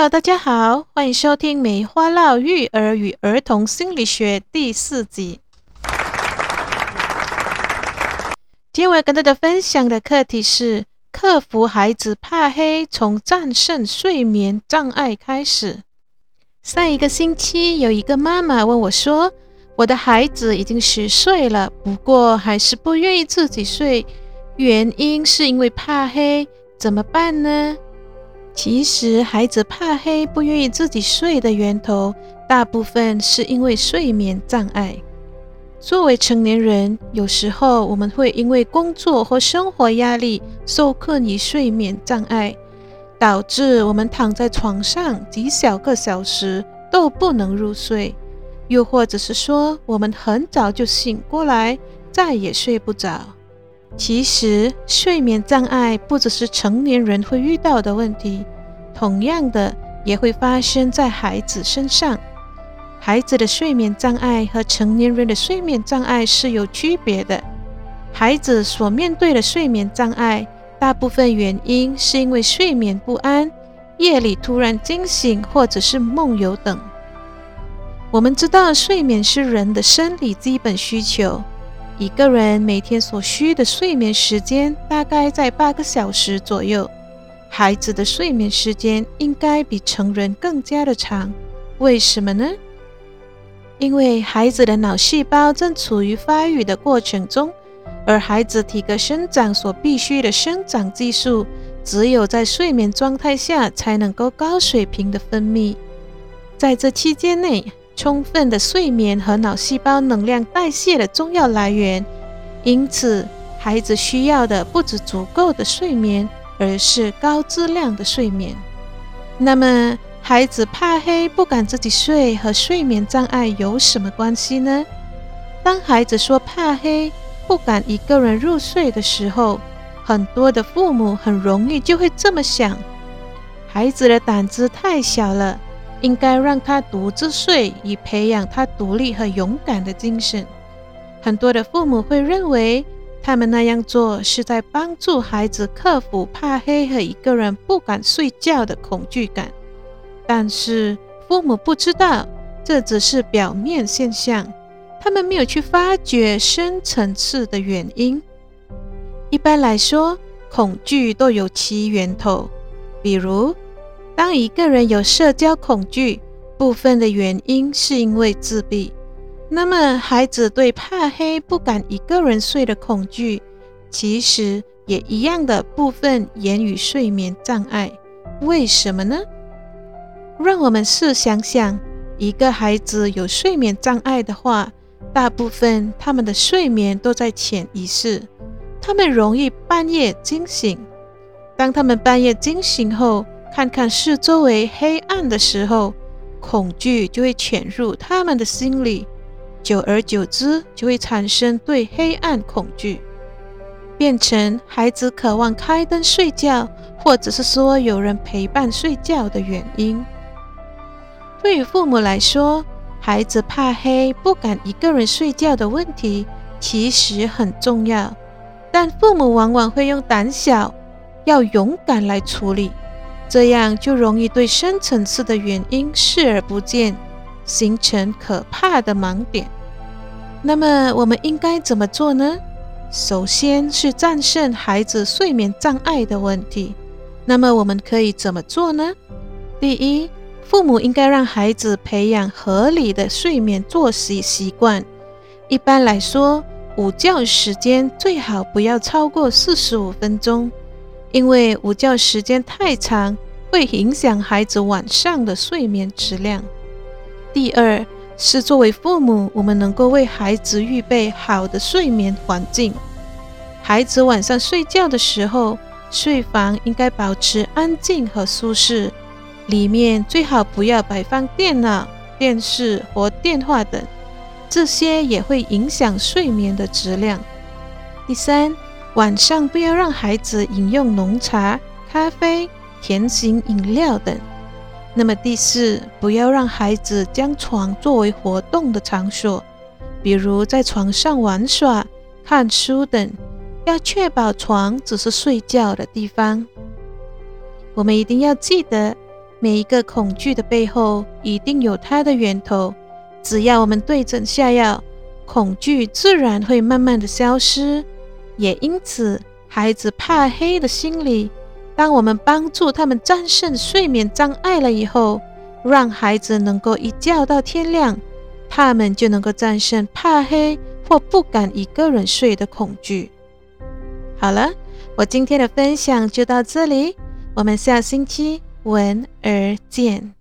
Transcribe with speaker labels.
Speaker 1: Hello，大家好，欢迎收听《梅花烙育儿与儿童心理学》第四集。今天我要跟大家分享的课题是：克服孩子怕黑，从战胜睡眠障碍开始。上一个星期，有一个妈妈问我说：“我的孩子已经十岁了，不过还是不愿意自己睡，原因是因为怕黑，怎么办呢？”其实，孩子怕黑、不愿意自己睡的源头，大部分是因为睡眠障碍。作为成年人，有时候我们会因为工作或生活压力，受困于睡眠障碍，导致我们躺在床上几小个小时都不能入睡；又或者是说，我们很早就醒过来，再也睡不着。其实，睡眠障碍不只是成年人会遇到的问题，同样的也会发生在孩子身上。孩子的睡眠障碍和成年人的睡眠障碍是有区别的。孩子所面对的睡眠障碍，大部分原因是因为睡眠不安、夜里突然惊醒或者是梦游等。我们知道，睡眠是人的生理基本需求。一个人每天所需的睡眠时间大概在八个小时左右。孩子的睡眠时间应该比成人更加的长，为什么呢？因为孩子的脑细胞正处于发育的过程中，而孩子体格生长所必需的生长激素，只有在睡眠状态下才能够高水平的分泌。在这期间内。充分的睡眠和脑细胞能量代谢的重要来源，因此孩子需要的不止足够的睡眠，而是高质量的睡眠。那么，孩子怕黑不敢自己睡和睡眠障碍有什么关系呢？当孩子说怕黑不敢一个人入睡的时候，很多的父母很容易就会这么想：孩子的胆子太小了。应该让他独自睡，以培养他独立和勇敢的精神。很多的父母会认为，他们那样做是在帮助孩子克服怕黑和一个人不敢睡觉的恐惧感。但是，父母不知道，这只是表面现象，他们没有去发掘深层次的原因。一般来说，恐惧都有其源头，比如。当一个人有社交恐惧，部分的原因是因为自闭。那么，孩子对怕黑、不敢一个人睡的恐惧，其实也一样的部分源于睡眠障碍。为什么呢？让我们试想想，一个孩子有睡眠障碍的话，大部分他们的睡眠都在潜意识，他们容易半夜惊醒。当他们半夜惊醒后，看看四周围黑暗的时候，恐惧就会潜入他们的心里，久而久之就会产生对黑暗恐惧，变成孩子渴望开灯睡觉，或者是说有人陪伴睡觉的原因。对于父母来说，孩子怕黑、不敢一个人睡觉的问题其实很重要，但父母往往会用胆小、要勇敢来处理。这样就容易对深层次的原因视而不见，形成可怕的盲点。那么我们应该怎么做呢？首先是战胜孩子睡眠障碍的问题。那么我们可以怎么做呢？第一，父母应该让孩子培养合理的睡眠作息习惯。一般来说，午觉时间最好不要超过四十五分钟。因为午觉时间太长，会影响孩子晚上的睡眠质量。第二是作为父母，我们能够为孩子预备好的睡眠环境。孩子晚上睡觉的时候，睡房应该保持安静和舒适，里面最好不要摆放电脑、电视或电话等，这些也会影响睡眠的质量。第三。晚上不要让孩子饮用浓茶、咖啡、甜型饮料等。那么第四，不要让孩子将床作为活动的场所，比如在床上玩耍、看书等。要确保床只是睡觉的地方。我们一定要记得，每一个恐惧的背后一定有它的源头。只要我们对症下药，恐惧自然会慢慢的消失。也因此，孩子怕黑的心理，当我们帮助他们战胜睡眠障碍了以后，让孩子能够一觉到天亮，他们就能够战胜怕黑或不敢一个人睡的恐惧。好了，我今天的分享就到这里，我们下星期闻而见。